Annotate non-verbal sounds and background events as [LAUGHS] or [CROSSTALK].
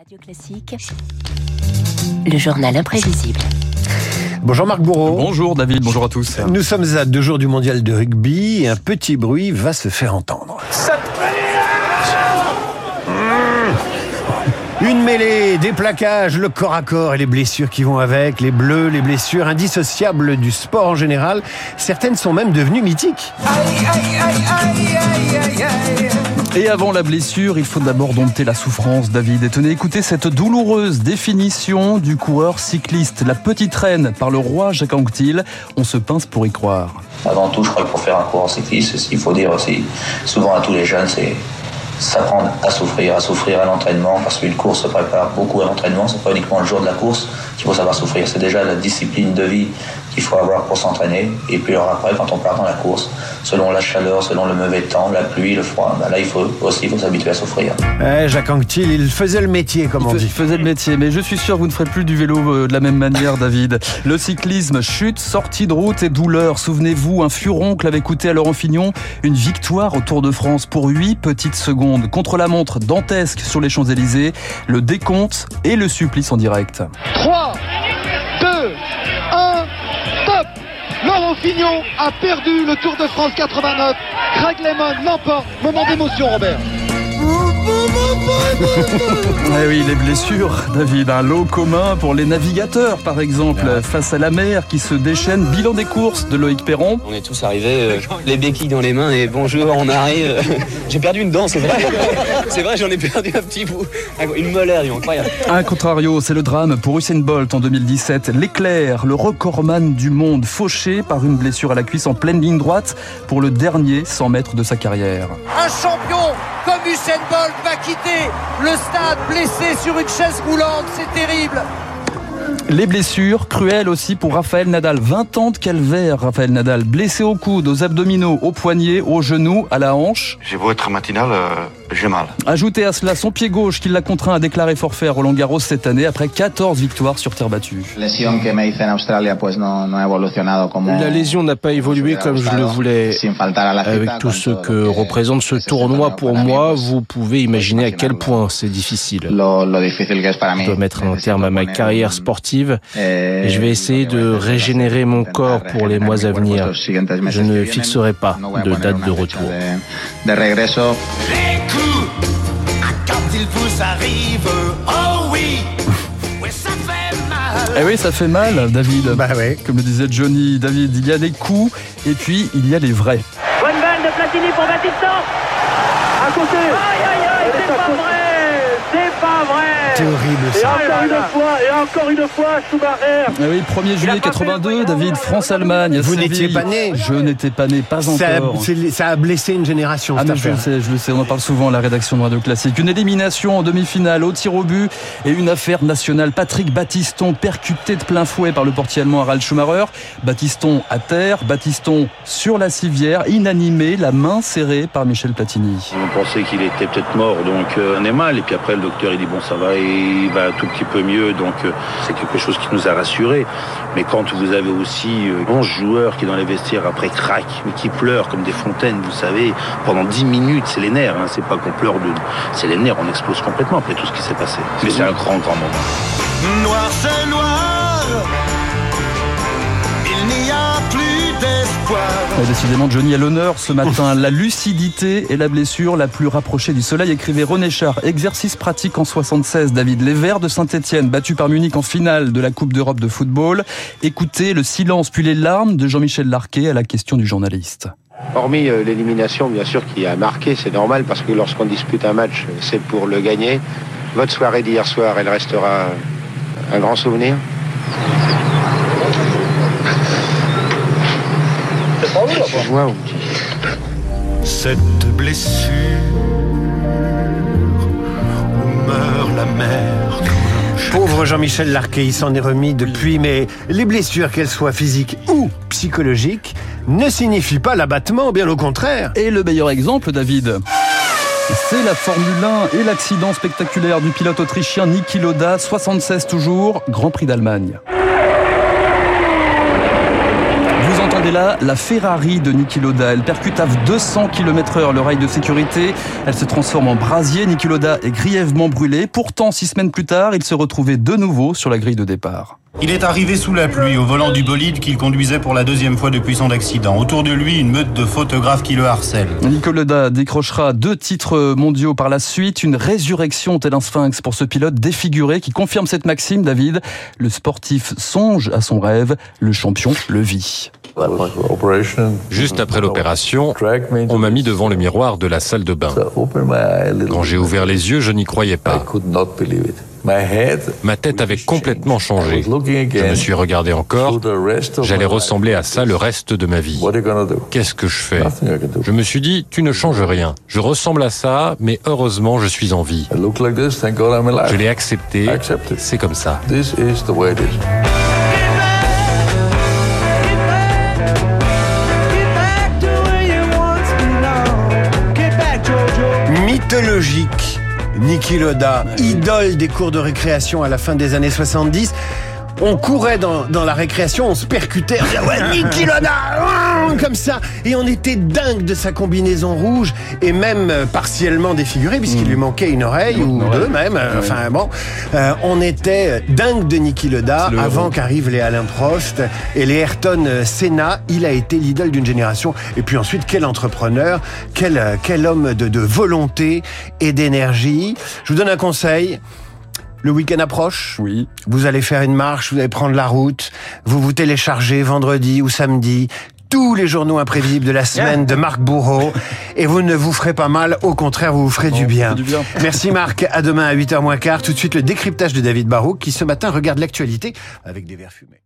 Radio Classique, le journal imprévisible. Bonjour Marc Bourreau. Bonjour David, bonjour à tous. Nous sommes à deux jours du mondial de rugby et un petit bruit va se faire entendre. Mmh. Une mêlée, des plaquages, le corps à corps et les blessures qui vont avec, les bleus, les blessures indissociables du sport en général. Certaines sont même devenues mythiques. Aïe, aïe, aïe, et avant la blessure, il faut d'abord dompter la souffrance, David. Et tenez, écoutez cette douloureuse définition du coureur cycliste. La petite reine par le roi Jacques Anquetil. On se pince pour y croire. Avant tout, je crois que pour faire un coureur cycliste, ce qu'il faut dire aussi, souvent à tous les jeunes, c'est s'apprendre à souffrir, à souffrir à l'entraînement, parce qu'une course se prépare beaucoup à l'entraînement, c'est pas uniquement le jour de la course qu'il faut savoir souffrir, c'est déjà la discipline de vie qu'il faut avoir pour s'entraîner, et puis alors après, quand on part dans la course, selon la chaleur, selon le mauvais temps, la pluie, le froid, ben là il faut aussi faut s'habituer à souffrir. Eh, Jacques Anquetil, il faisait le métier, comme on dit. Il faisait le métier, mais je suis sûr que vous ne ferez plus du vélo euh, de la même manière, [LAUGHS] David. Le cyclisme, chute, sortie de route et douleur. Souvenez-vous, un furoncle avait coûté à Laurent Fignon une victoire au Tour de France pour 8 petites secondes. Contre la montre dantesque sur les Champs-Élysées, le décompte et le supplice en direct. 3, 2, 1, top Laurent Fignon a perdu le Tour de France 89. Craig Lemon l'emporte. Moment d'émotion, Robert. [LAUGHS] eh oui, les blessures, David. Un lot commun pour les navigateurs, par exemple, face à la mer qui se déchaîne. Bilan des courses de Loïc Perron. On est tous arrivés, euh, les béquilles dans les mains et bonjour, on arrive. [LAUGHS] J'ai perdu une dent, c'est vrai. [LAUGHS] c'est vrai, j'en ai perdu un petit bout. Une molaire, incroyable. Un contrario, c'est le drame pour Usain Bolt en 2017. L'éclair, le recordman du monde, fauché par une blessure à la cuisse en pleine ligne droite pour le dernier 100 mètres de sa carrière. Un champion comme Usain Bolt va quitter le stade blessé sur une chaise roulante, c'est terrible. Les blessures, cruelles aussi pour Raphaël Nadal. 20 ans de calvaire, Raphaël Nadal. Blessé au coude, aux abdominaux, aux poignets, aux genoux, à la hanche. J'ai beau être matinal, euh, j'ai mal. Ajoutez à cela son pied gauche qui l'a contraint à déclarer forfait à Roland Garros cette année après 14 victoires sur terre battue. La lésion n'a pas évolué comme je le voulais. Avec tout ce que représente ce tournoi pour moi, vous pouvez imaginer à quel point c'est difficile. Je dois mettre un terme à ma carrière sportive et je vais essayer de régénérer mon corps pour les mois à venir. Je ne fixerai pas de date de retour. Oh oui ça fait mal. Eh oui, ça fait mal, David. Bah ouais. Comme le disait Johnny, David, il y a des coups et puis il y a les vrais. Bonne balle de Platini pour Batista. À côté. Aïe, aïe, aïe, c'est pas vrai. Horrible ça. Et encore une fois, et encore une fois, Schumacher. Ah oui, 1er juillet 82, David, France-Allemagne. Vous n'étiez pas né Je n'étais pas né, pas ça encore. A, ça a blessé une génération. Ah, mais je le sais, je le sais, on en parle souvent à la rédaction de Radio Classique. Une élimination en demi-finale au tir au but et une affaire nationale. Patrick Battiston percuté de plein fouet par le portier allemand Harald Schumacher. Battiston à terre, Battiston sur la civière, inanimé, la main serrée par Michel Platini. On pensait qu'il était peut-être mort, donc euh, on est mal. Et puis après, le docteur, il dit bon, ça va, il va un tout petit peu mieux, donc euh, c'est quelque chose qui nous a rassurés. Mais quand vous avez aussi 11 euh, joueurs qui dans les vestiaires après craquent, mais qui pleurent comme des fontaines, vous savez, pendant 10 minutes, c'est les nerfs, hein, c'est pas qu'on pleure de... C'est les nerfs, on explose complètement après tout ce qui s'est passé. Mais c'est un grand, grand moment. Décidément, Johnny a l'honneur ce matin. La lucidité et la blessure la plus rapprochée du soleil, écrivait René Char. Exercice pratique en 76. David Les Verts de Saint-Etienne, battu par Munich en finale de la Coupe d'Europe de football. Écoutez le silence puis les larmes de Jean-Michel Larquet à la question du journaliste. Hormis euh, l'élimination, bien sûr, qui a marqué, c'est normal parce que lorsqu'on dispute un match, c'est pour le gagner. Votre soirée d'hier soir, elle restera un grand souvenir? Cette blessure où meurt la mer. Pauvre Jean-Michel Larquet, il s'en est remis depuis, mais les blessures, qu'elles soient physiques ou psychologiques, ne signifient pas l'abattement, bien au contraire. Et le meilleur exemple, David c'est la Formule 1 et l'accident spectaculaire du pilote autrichien Niki Loda, 76 toujours, Grand Prix d'Allemagne. Et là, la Ferrari de Niki Loda, elle percute à 200 km heure le rail de sécurité. Elle se transforme en brasier. Niki Loda est grièvement brûlé. Pourtant, six semaines plus tard, il se retrouvait de nouveau sur la grille de départ. Il est arrivé sous la pluie au volant du bolide qu'il conduisait pour la deuxième fois depuis son accident. Autour de lui, une meute de photographes qui le harcèlent. Nicolas décrochera deux titres mondiaux par la suite. Une résurrection tel un sphinx pour ce pilote défiguré qui confirme cette maxime, David. Le sportif songe à son rêve, le champion le vit. Juste après l'opération, on m'a mis devant le miroir de la salle de bain. Quand j'ai ouvert les yeux, je n'y croyais pas. Ma tête avait complètement changé. Je me suis regardé encore. J'allais ressembler à ça le reste de ma vie. Qu'est-ce que je fais? Je me suis dit, tu ne changes rien. Je ressemble à ça, mais heureusement, je suis en vie. Je l'ai accepté. C'est comme ça. Mythologique. Niki Loda, idole des cours de récréation à la fin des années 70 on courait dans, dans, la récréation, on se percutait, on disait ouais [LAUGHS] Niki Loda, comme ça, et on était dingue de sa combinaison rouge et même euh, partiellement défiguré puisqu'il lui manquait une oreille ou deux même. Euh, enfin bon, euh, on était dingue de Niki Loda avant qu'arrivent les Alain Prost et les Ayrton Senna. Il a été l'idole d'une génération. Et puis ensuite, quel entrepreneur, quel quel homme de, de volonté et d'énergie. Je vous donne un conseil. Le week-end approche. Oui. Vous allez faire une marche, vous allez prendre la route. Vous vous téléchargez vendredi ou samedi tous les journaux imprévisibles de la semaine de Marc Bourreau. Et vous ne vous ferez pas mal, au contraire, vous vous ferez du, bien. du bien. Merci Marc, à demain à 8h moins quart. Tout de suite le décryptage de David Barrault qui ce matin regarde l'actualité avec des verres fumés.